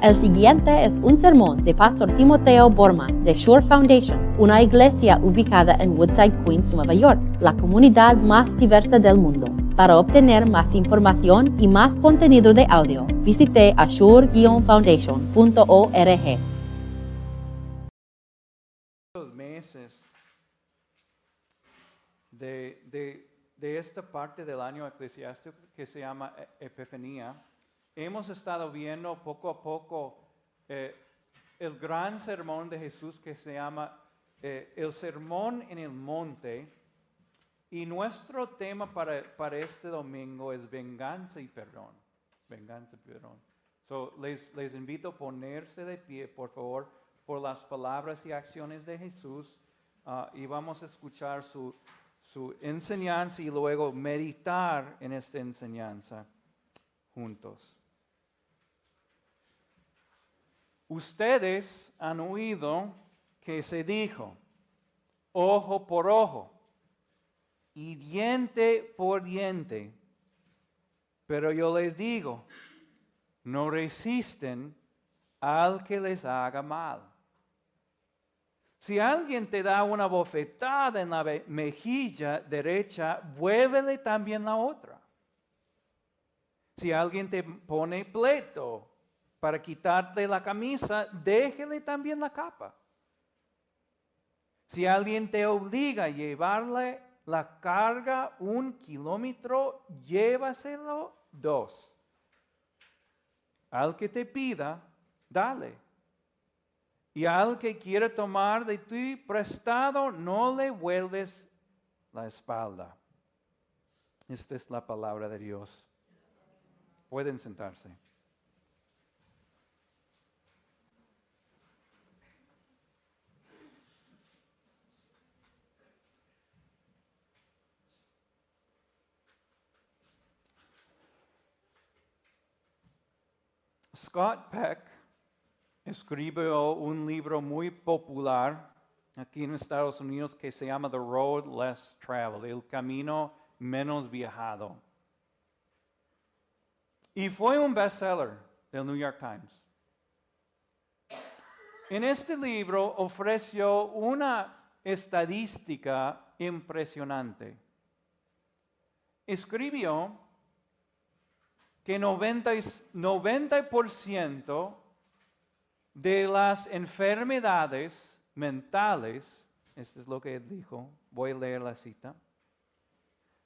El siguiente es un sermón de Pastor Timoteo Borman de Shore Foundation, una iglesia ubicada en Woodside, Queens, Nueva York, la comunidad más diversa del mundo. Para obtener más información y más contenido de audio, visite ashore-foundation.org. Los meses de, esta parte del año eclesiástico que se llama Epifanía, hemos estado viendo poco a poco eh, el gran sermón de Jesús que se llama eh, el sermón en el monte. Y nuestro tema para, para este domingo es venganza y perdón. Venganza y perdón. So, les, les invito a ponerse de pie, por favor, por las palabras y acciones de Jesús. ah, y vamos a escuchar su, su enseñanza y luego meditar en esta enseñanza juntos. Ustedes han oído que se dijo, ojo por ojo y diente por diente. Pero yo les digo, no resisten al que les haga mal. Si alguien te da una bofetada en la mejilla derecha, vuélvele también la otra. Si alguien te pone pleito para quitarte la camisa, déjele también la capa. Si alguien te obliga a llevarle la carga un kilómetro, llévaselo dos. Al que te pida, dale. Y al que quiera tomar de ti prestado, no le vuelves la espalda. Esta es la palabra de Dios. Pueden sentarse. Scott Peck escribió un libro muy popular aquí en Estados Unidos que se llama The Road Less Traveled, El Camino Menos Viajado. Y fue un bestseller del New York Times. En este libro ofreció una estadística impresionante. Escribió que 90, y- 90% de las enfermedades mentales, esto es lo que él dijo, voy a leer la cita,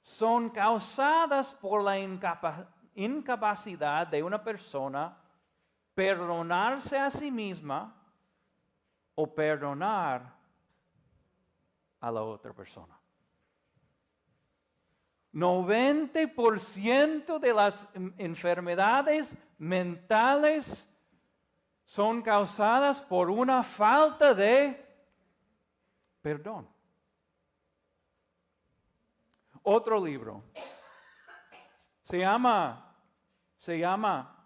son causadas por la incapa- incapacidad de una persona perdonarse a sí misma o perdonar a la otra persona. 90% de las enfermedades mentales son causadas por una falta de perdón. Otro libro se llama, se llama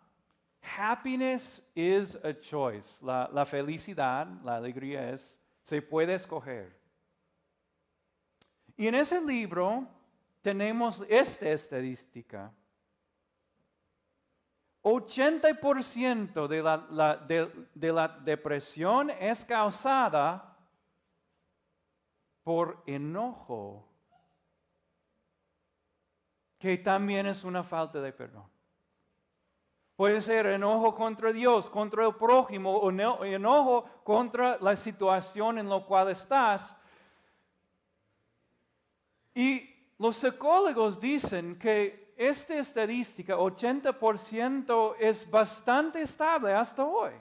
Happiness is a Choice. La, la felicidad, la alegría es, se puede escoger. Y en ese libro tenemos esta estadística. 80% de la, la- de- de la depresión es causada por enojo, que también es una falta de perdón. Puede ser enojo contra Dios, contra el prójimo, o eno- enojo contra la situación en la cual estás. Y los psicólogos dicen que esta estadística, 80%, es bastante estable hasta hoy.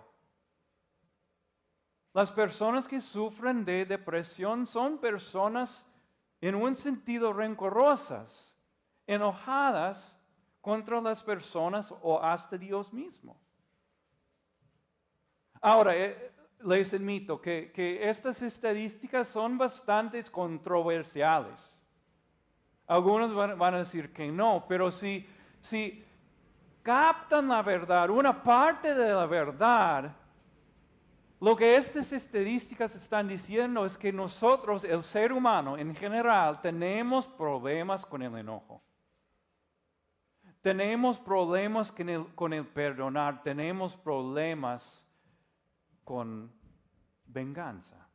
Las personas que sufren de depresión son personas en un sentido rencorosas, enojadas contra las personas o hasta Dios mismo. Ahora, eh, les admito que, que estas estadísticas son bastante controversiales. Algunos van, a decir que no, pero si, si captan la verdad, una parte de la verdad, lo que estas estadísticas están diciendo es que nosotros, el ser humano en general, tenemos problemas con el enojo. tenemos problemas con el perdonar, tenemos problemas con venganza.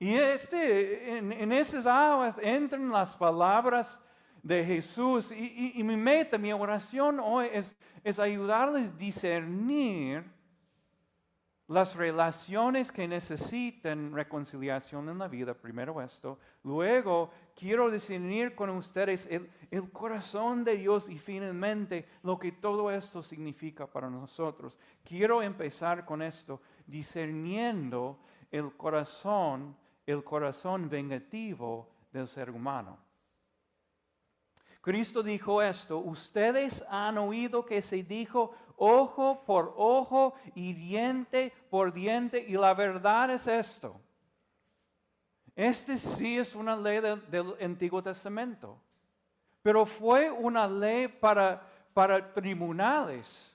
Y este, en, esas aguas entran las palabras de Jesús y, mi meta, mi oración hoy es, es ayudarles a discernir las relaciones que necesitan reconciliación en la vida, primero esto. Luego, quiero discernir con ustedes el, el, corazón de Dios y finalmente lo que todo esto significa para nosotros. Quiero empezar con esto, discerniendo el corazón, el corazón vengativo del ser humano. Cristo dijo esto, ustedes han oído que se dijo, ojo por ojo y diente por diente. Y la verdad es esto. Este sí es una ley del, Antiguo Testamento, pero fue una ley para, para tribunales.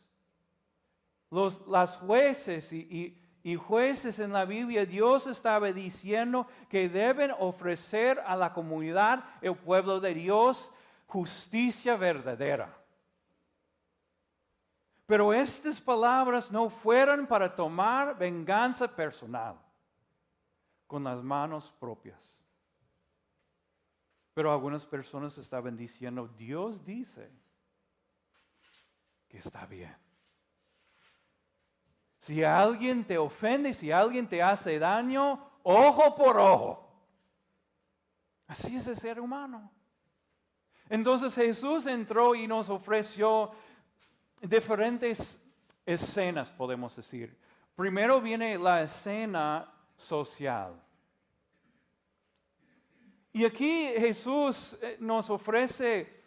Los, las jueces y, y jueces en la Biblia, Dios estaba diciendo que deben ofrecer a la comunidad, el pueblo de Dios, justicia verdadera. Pero estas palabras no fueron para tomar venganza personal con las manos propias. Pero algunas personas estaban diciendo, Dios dice que está bien. Si alguien te ofende, si alguien te hace daño, ojo por ojo. Así es el ser humano. Entonces Jesús entró y nos ofreció diferentes escenas, podemos decir. Primero viene la escena social. Y aquí Jesús eh, nos ofrece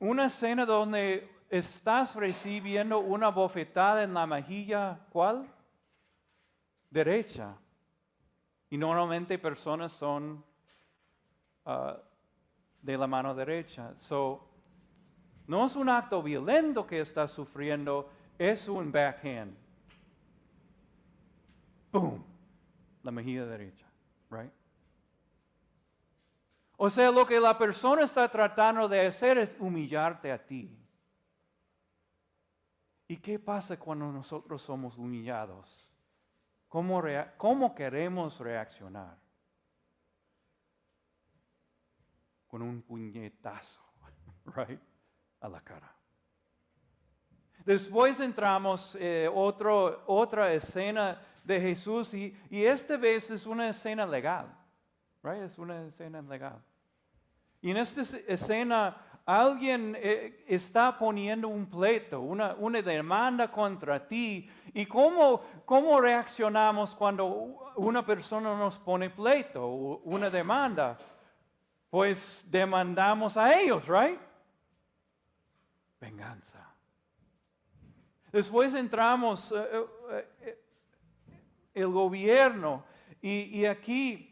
una escena donde estás recibiendo una bofetada en la mejilla, ¿cuál? Derecha. Y normalmente personas son ah, de la mano derecha. So, no es un acto violento que está sufriendo, es un backhand. Boom. La mejilla derecha, right? O sea, lo que la persona está tratando de hacer es humillarte a ti. ¿Y qué pasa cuando nosotros somos humillados? ¿Cómo, queremos reaccionar? Con un puñetazo, right? a la cara. Después entramos eh, otra escena de Jesús y, y, esta vez es una escena legal, right? Es una escena legal. Y en esta escena alguien eh, está poniendo un pleito, una, una, demanda contra ti. ¿Y cómo, cómo reaccionamos cuando una persona nos pone pleito, una demanda? Pues demandamos a ellos, right? venganza. Después entramos eh, eh, el gobierno y, aquí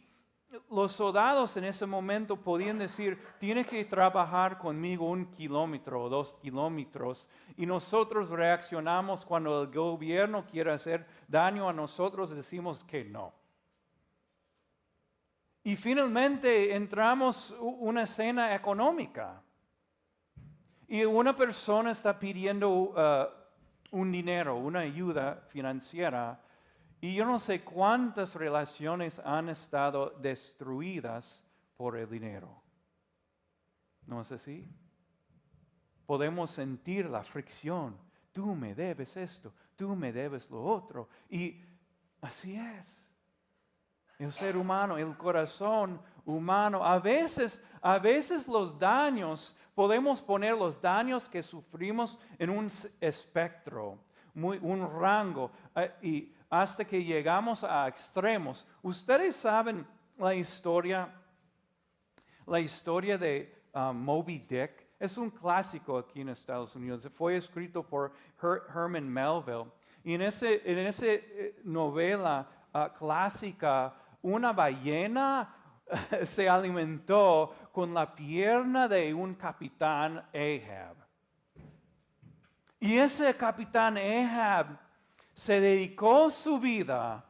los soldados en ese momento podían decir, tiene que trabajar conmigo un kilómetro o dos kilómetros. Y nosotros reaccionamos cuando el gobierno quiere hacer daño a nosotros, decimos que no. Y finalmente entramos una escena económica y una persona está pidiendo uh, un dinero, una ayuda financiera, y yo no sé cuántas relaciones han estado destruidas por el dinero. ¿No es así? Podemos sentir la fricción. Tú me debes esto, tú me debes lo otro. Y así es. El ser humano, el corazón humano, a veces, a veces los daños podemos poner los daños que sufrimos en un espectro, un rango, eh, y hasta que llegamos a extremos. Ustedes saben la historia, la historia de um, Moby Dick. Es un clásico aquí en Estados Unidos. Fue escrito por Herman Melville. Y en esa en ese eh, novela uh, clásica, una ballena se alimentó con la pierna de un capitán Ahab. Y ese capitán Ahab se dedicó su vida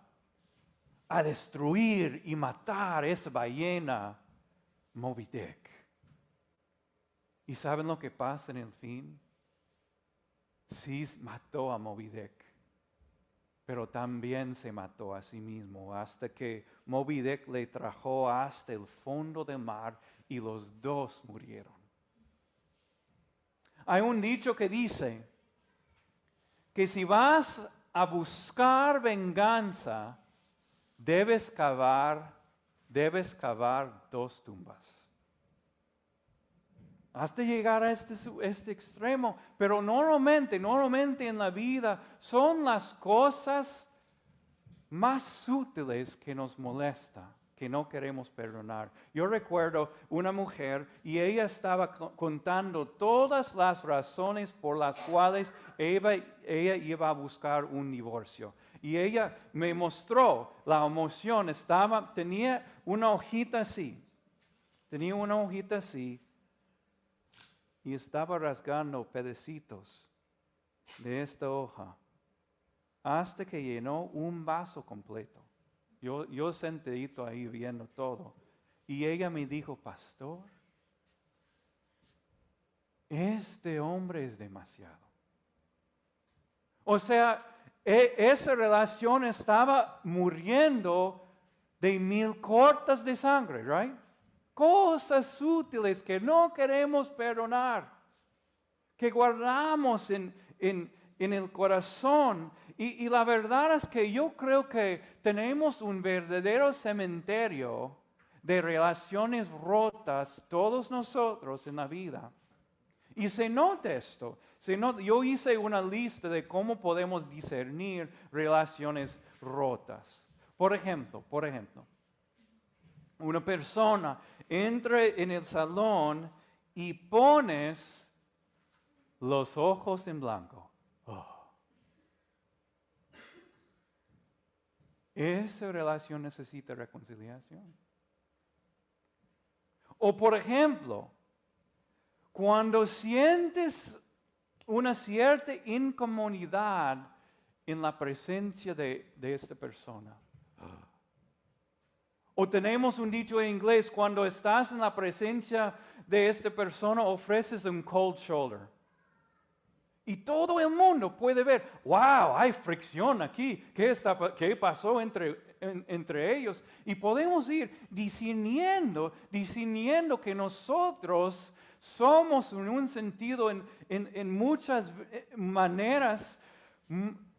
a destruir y matar esa ballena Moby Dick. ¿Y saben lo que pasa en el fin? Cis mató a Moby pero también se mató a sí mismo hasta que Moby le trajo hasta el fondo del mar y los dos murieron. Hay un dicho que dice que si vas a buscar venganza, debes cavar, debes cavar dos tumbas. Hasta llegar a este, este extremo. Pero normalmente, normalmente en la vida son las cosas más sutiles que nos molesta, que no queremos perdonar. Yo recuerdo una mujer y ella estaba contando todas las razones por las cuales ella, iba a buscar un divorcio. Y ella me mostró la emoción, estaba, tenía una hojita así, tenía una hojita así y estaba rasgando pedacitos de esta hoja hasta que llenó un vaso completo. Yo, yo sentadito ahí viendo todo. Y ella me dijo, pastor, este hombre es demasiado. O sea, e, esa relación estaba muriendo de mil cortas de sangre, right? cosas útiles que no queremos perdonar, que guardamos en, el corazón. Y, la verdad es que yo creo que tenemos un verdadero cementerio de relaciones rotas, todos nosotros en la vida. Y se nota esto. Yo hice una lista de cómo podemos discernir relaciones rotas. Por ejemplo, por ejemplo, una persona entra en el salón y pones los ojos en blanco. Esa relación necesita reconciliación. O por ejemplo, cuando sientes una cierta incomodidad en la presencia de, de esta persona. O tenemos un dicho en inglés, cuando estás en la presencia de esta persona, ofreces un cold shoulder. Y todo el mundo puede ver, wow, hay fricción aquí, ¿qué, está, qué pasó entre, entre ellos? Y podemos ir discerniendo, discerniendo que nosotros somos en un sentido, en, en muchas eh, maneras,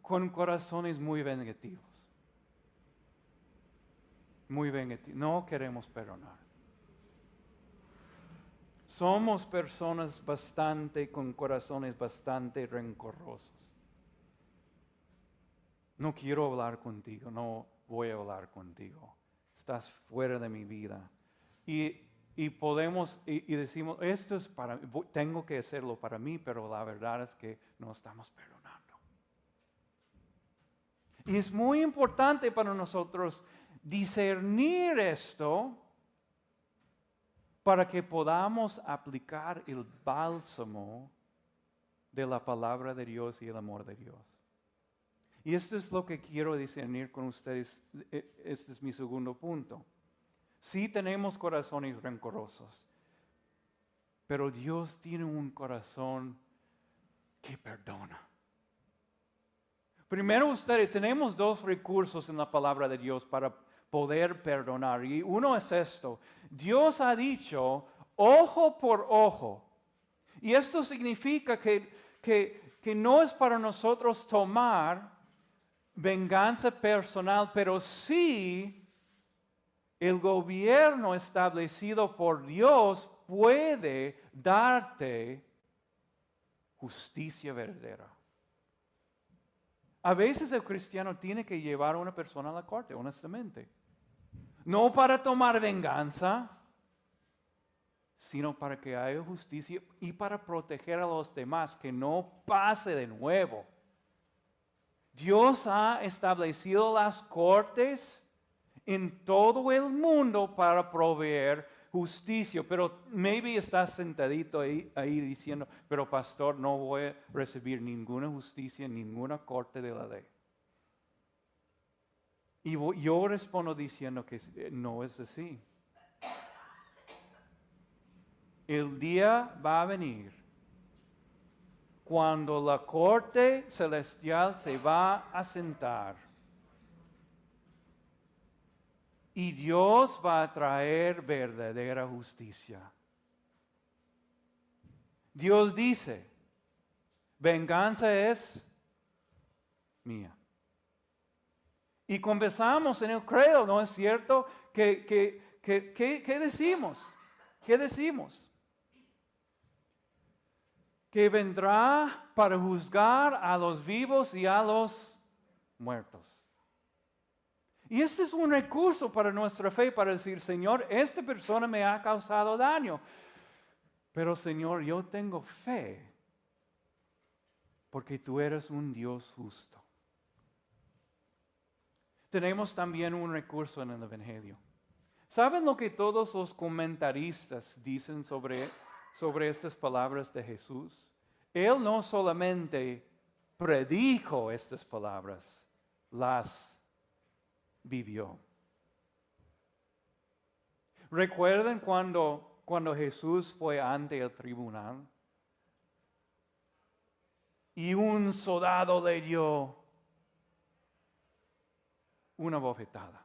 con corazones muy vengativos muy vengativo. No queremos perdonar. Somos personas bastante, con corazones bastante rencorosos. No quiero hablar contigo, no voy a hablar contigo. Estás fuera de mi vida. Y, podemos, y, decimos, esto es para mí, tengo que hacerlo para mí, pero la verdad es que no estamos perdonando. Y es muy importante para nosotros discernir esto para que podamos aplicar el bálsamo de la palabra de Dios y el amor de Dios. Y esto es lo que quiero discernir con ustedes. E, este es mi segundo punto. Sí tenemos corazones rencorosos, pero Dios tiene un corazón que perdona. Primero ustedes, tenemos dos recursos en la palabra de Dios para poder perdonar. Y uno es esto. Dios ha dicho ojo por ojo. Y esto significa que, que, no es para nosotros tomar venganza personal, pero sí el gobierno establecido por Dios puede darte justicia verdadera. A veces el cristiano tiene que llevar a una persona a la corte, honestamente. No para tomar venganza, sino para que haya justicia y para proteger a los demás, que no pase de nuevo. Dios ha establecido las cortes en todo el mundo para proveer justicia, pero maybe estás sentadito ahí, ahí, diciendo, pero pastor, no voy a recibir ninguna justicia, ninguna corte de la ley. Y yo respondo diciendo que eh, no es así. el día va a venir cuando la corte celestial se va a sentar y Dios va a traer verdadera justicia. Dios dice, venganza es mía. Y conversamos en el credo, ¿no es cierto? ¿Qué decimos? ¿Qué decimos? Que vendrá para juzgar a los vivos y a los muertos. Y este es un recurso para nuestra fe, para decir, Señor, esta persona me ha causado daño. Pero Señor, yo tengo fe porque tú eres un Dios justo. Tenemos también un recurso en el Evangelio. ¿Saben lo que todos los comentaristas dicen sobre, sobre estas palabras de Jesús? Él no solamente predijo estas palabras, las vivió. ¿Recuerden cuando, cuando Jesús fue ante el tribunal? Y un soldado le dio una bofetada.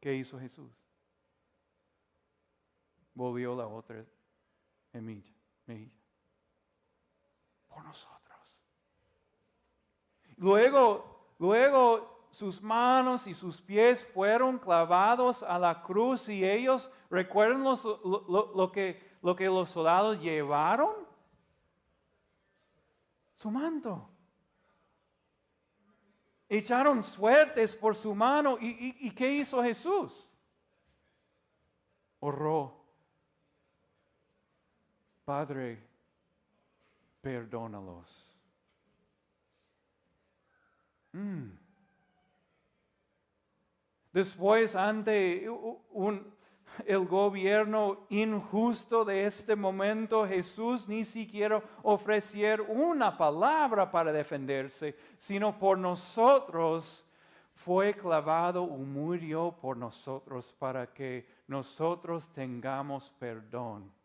¿Qué hizo Jesús? Volvió la otra mejilla, Por nosotros. Luego, luego sus manos y sus pies fueron clavados a la cruz y ellos, ¿recuerdan lo, que, lo que los soldados llevaron? Su manto echaron suertes por su mano. ¿Y, qué hizo Jesús? Oró. Padre, perdónalos. Mm. Después, ante un, el gobierno injusto de este momento, Jesús ni siquiera ofreció una palabra para defenderse, sino por nosotros fue clavado y murió por nosotros para que nosotros tengamos perdón.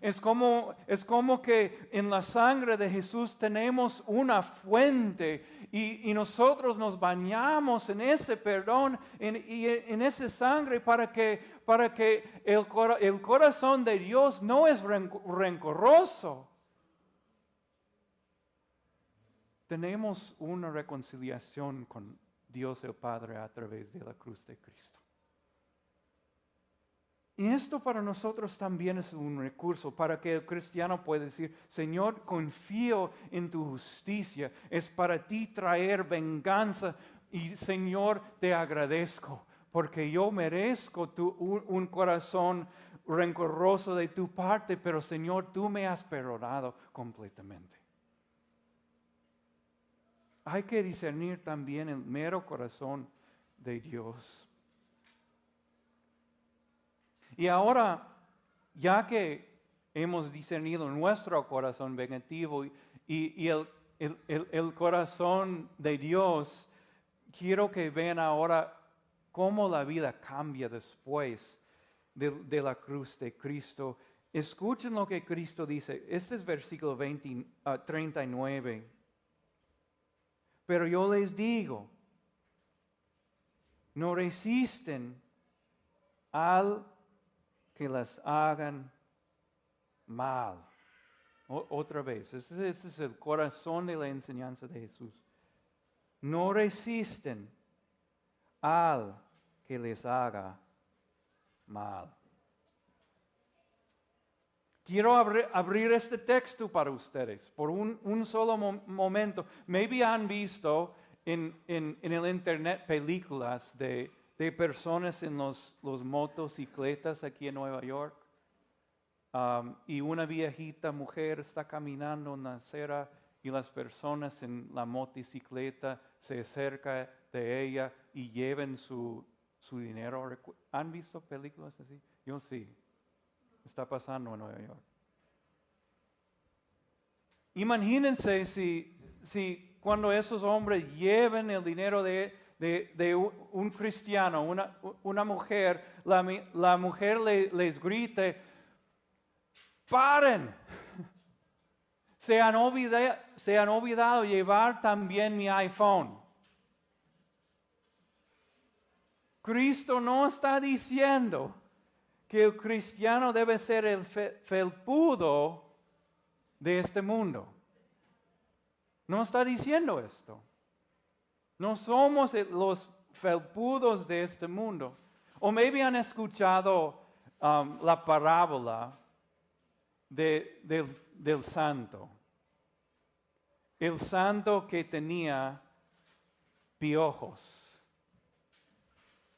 Es como, es como que en la sangre de Jesús tenemos una fuente y, nosotros nos bañamos en ese perdón y en esa sangre para que, para que el, el corazón de Dios no es rencoroso. Tenemos una reconciliación con Dios el Padre a través de la cruz de Cristo. Y esto para nosotros también es un recurso para que el cristiano pueda decir, Señor, confío en tu justicia, es para ti traer venganza y Señor, te agradezco porque yo merezco un, corazón rencoroso de tu parte, pero Señor, tú me has perdonado completamente. Hay que discernir también el mero corazón de Dios. Y ahora, ya que hemos discernido nuestro corazón vengativo y, el, corazón de Dios, quiero que vean ahora cómo la vida cambia después de, la cruz de Cristo. Escuchen lo que Cristo dice. Este es versículo 39. Ah, Pero yo les digo, no resisten al que las hagan mal. otra vez, ese, es el corazón de la enseñanza de Jesús. No resisten al que les haga mal. Quiero abrir, este texto para ustedes por un, solo momento. Maybe han visto en, en el internet películas de de personas en los, los motocicletas aquí en Nueva York. Um, y una viejita mujer está caminando en la acera y las personas en la motocicleta se acercan de ella y llevan su, su dinero. ¿Han visto películas así? Yo sí. Está pasando en Nueva York. Imagínense si, si cuando esos hombres lleven el dinero de, de, un, cristiano, una, una mujer, la, la mujer le- les grite, paren, se han, se han olvidado llevar también mi iPhone. Cristo no está diciendo que el cristiano debe ser el fe- felpudo de este mundo. No está diciendo esto. No somos el- los felpudos de este mundo. O maybe han escuchado um, la parábola de- del, del santo. El santo que tenía piojos,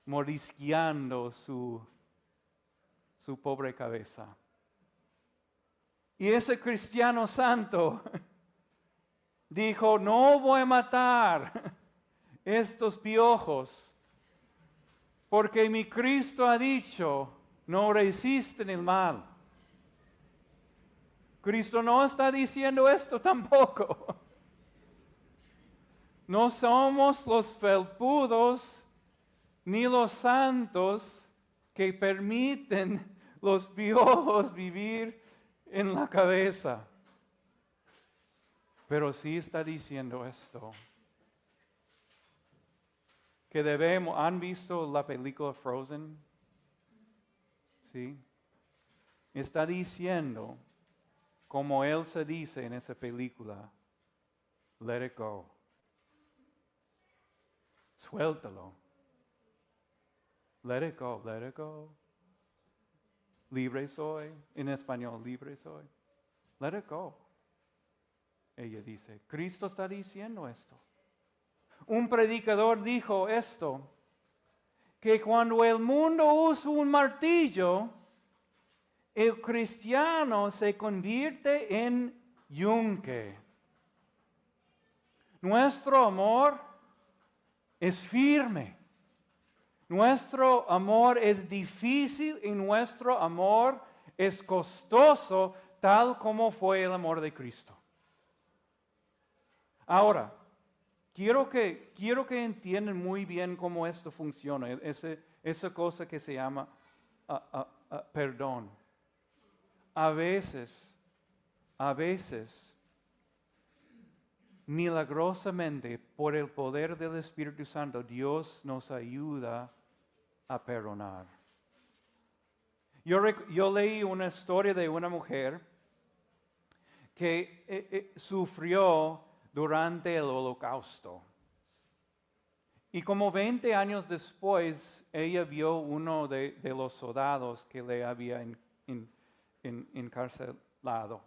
morisqueando su, su pobre cabeza. Y ese cristiano santo dijo, no voy a matar estos piojos, porque mi Cristo ha dicho, no resisten el mal. Cristo no está diciendo esto tampoco. No somos los felpudos ni los santos que permiten los piojos vivir en la cabeza. Pero sí está diciendo esto. Que debemos, ¿han visto la película Frozen? Sí. Está diciendo, como él se dice en esa película, let it go. Suéltalo. Let it go, let it go. Libre soy, en español, libre soy. Let it go. Ella dice, Cristo está diciendo esto. Un predicador dijo esto, que cuando el mundo usa un martillo, el cristiano se convierte en yunque. Nuestro amor es firme. Nuestro amor es difícil y nuestro amor es costoso, tal como fue el amor de Cristo. Ahora, quiero que, quiero entiendan muy bien cómo esto funciona, ese- esa cosa que se llama perdón. A veces, a veces, milagrosamente, por el poder del Espíritu Santo, Dios nos ayuda a perdonar. Yo leí una historia de una mujer que eh, eh, sufrió durante el holocausto. Y como 20 años después, ella vio uno de, los soldados que le había en- en- en- encarcelado.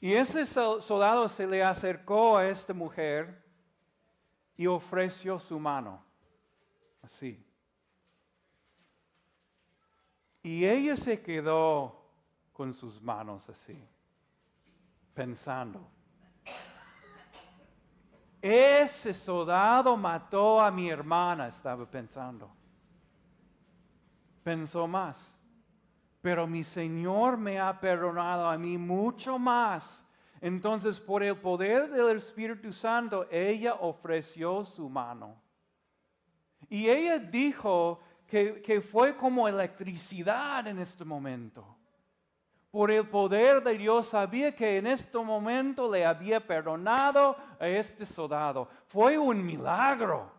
Y ese sol- soldado se le acercó a esta mujer y ofreció su mano, así. Y ella se quedó con sus manos así, pensando. Ese soldado mató a mi hermana, estaba pensando. Pensó más. Pero mi Señor me ha perdonado a mí mucho más. Entonces, por el poder del Espíritu Santo, ella ofreció su mano. Y ella dijo que, que fue como electricidad en este momento. Por el poder de Dios sabía que en este momento le había perdonado a este soldado. Fue un milagro.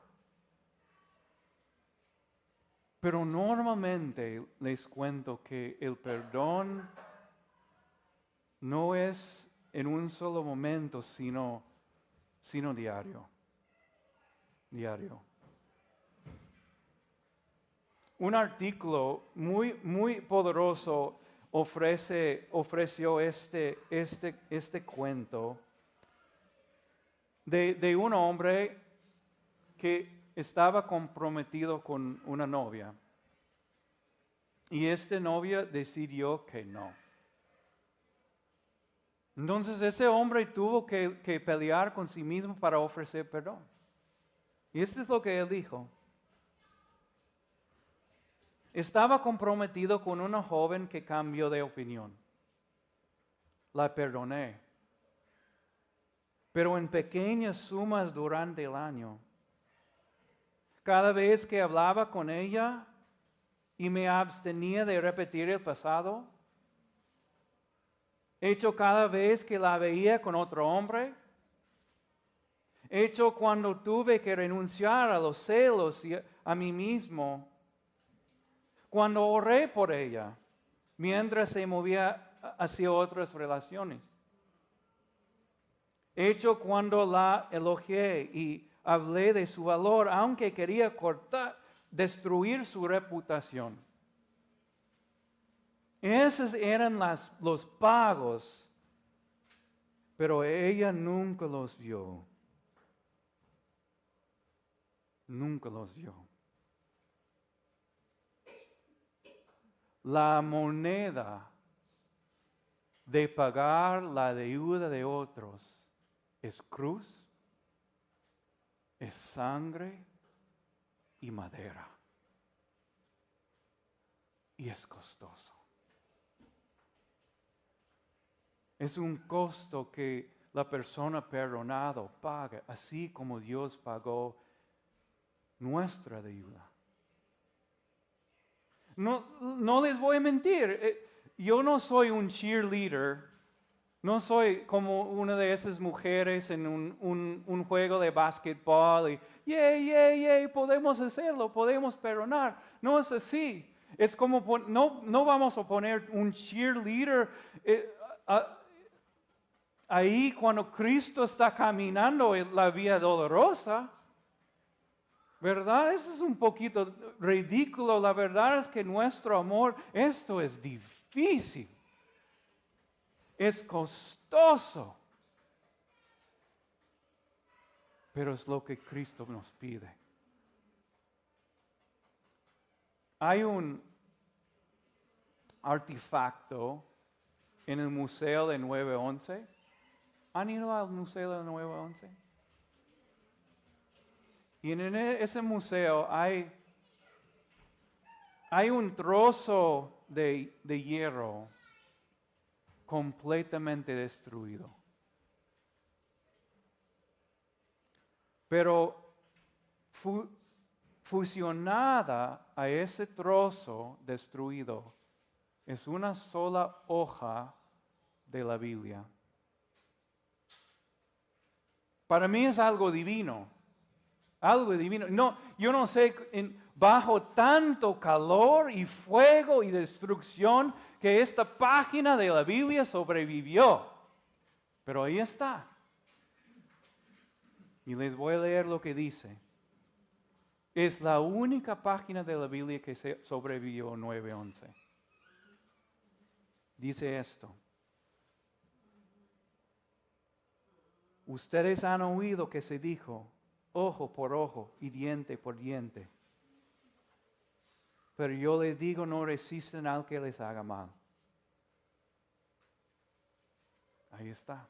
Pero normalmente les cuento que el perdón no es en un solo momento, sino, sino diario. Diario. Un artículo muy, muy poderoso ofrece, ofreció este, este, este cuento de, de un hombre que estaba comprometido con una novia. Y esta novia decidió que no. Entonces ese hombre tuvo que, que pelear con sí mismo para ofrecer perdón. Y esto es lo que él dijo. Estaba comprometido con una joven que cambió de opinión. La perdoné. pero en pequeñas sumas durante el año. Cada vez que hablaba con ella y me abstenía de repetir el pasado, hecho cada vez que la veía con otro hombre, hecho cuando tuve que renunciar a los celos y a mí mismo, cuando oré por ella, mientras se movía hacia otras relaciones. Hecho cuando la elogié y hablé de su valor, aunque quería cortar, destruir su reputación. Esos eran las, los pagos, pero ella nunca los vio. Nunca los vio. La moneda de pagar la deuda de otros es cruz, es sangre y madera. Y es costoso. Es un costo que la persona perdonado paga, así como Dios pagó nuestra deuda. No, no les voy a mentir, eh, yo no soy un cheerleader, no soy como una de esas mujeres en un, juego de básquetbol y, yay, yay, yay, podemos hacerlo, podemos perdonar. No es así. Es como, no, no vamos a poner un cheerleader eh, ahí cuando Cristo está caminando en la vía dolorosa. ¿Verdad? Eso es un poquito ridículo. La verdad es que nuestro amor, esto es difícil. Es costoso. Pero es lo que Cristo nos pide. Hay un artefacto en el Museo de 911. ¿Han ido al Museo de 911? Y en e, ese museo hay, hay un trozo de, hierro completamente destruido. Pero fusionada a ese trozo destruido es una sola hoja de la Biblia. Para mí es algo divino. Algo divino. No, yo no sé, bajo tanto calor y fuego y destrucción que esta página de la Biblia sobrevivió. Pero ahí está. Y les voy a leer lo que dice. Es la única página de la Biblia que sobrevivió 9.11. Dice esto. Ustedes han oído que se dijo, ojo por ojo y diente por diente. Pero yo les digo, no resisten al que les haga mal. Ahí está.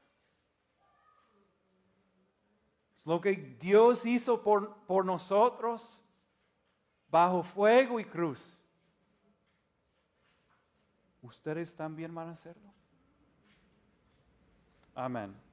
Es lo que Dios hizo por, por nosotros bajo fuego y cruz. Ustedes también van a hacerlo. Amén.